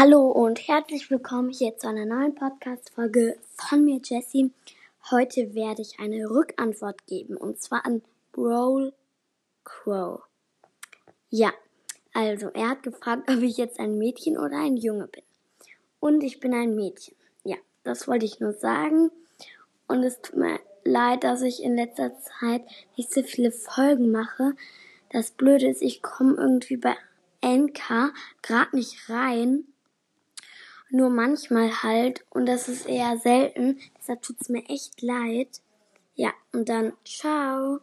Hallo und herzlich willkommen hier zu einer neuen Podcast-Folge von mir, Jessie. Heute werde ich eine Rückantwort geben und zwar an Brawl Crow. Ja, also er hat gefragt, ob ich jetzt ein Mädchen oder ein Junge bin. Und ich bin ein Mädchen. Ja, das wollte ich nur sagen. Und es tut mir leid, dass ich in letzter Zeit nicht so viele Folgen mache. Das Blöde ist, ich komme irgendwie bei NK gerade nicht rein nur manchmal halt und das ist eher selten. Deshalb tut's mir echt leid. Ja, und dann ciao.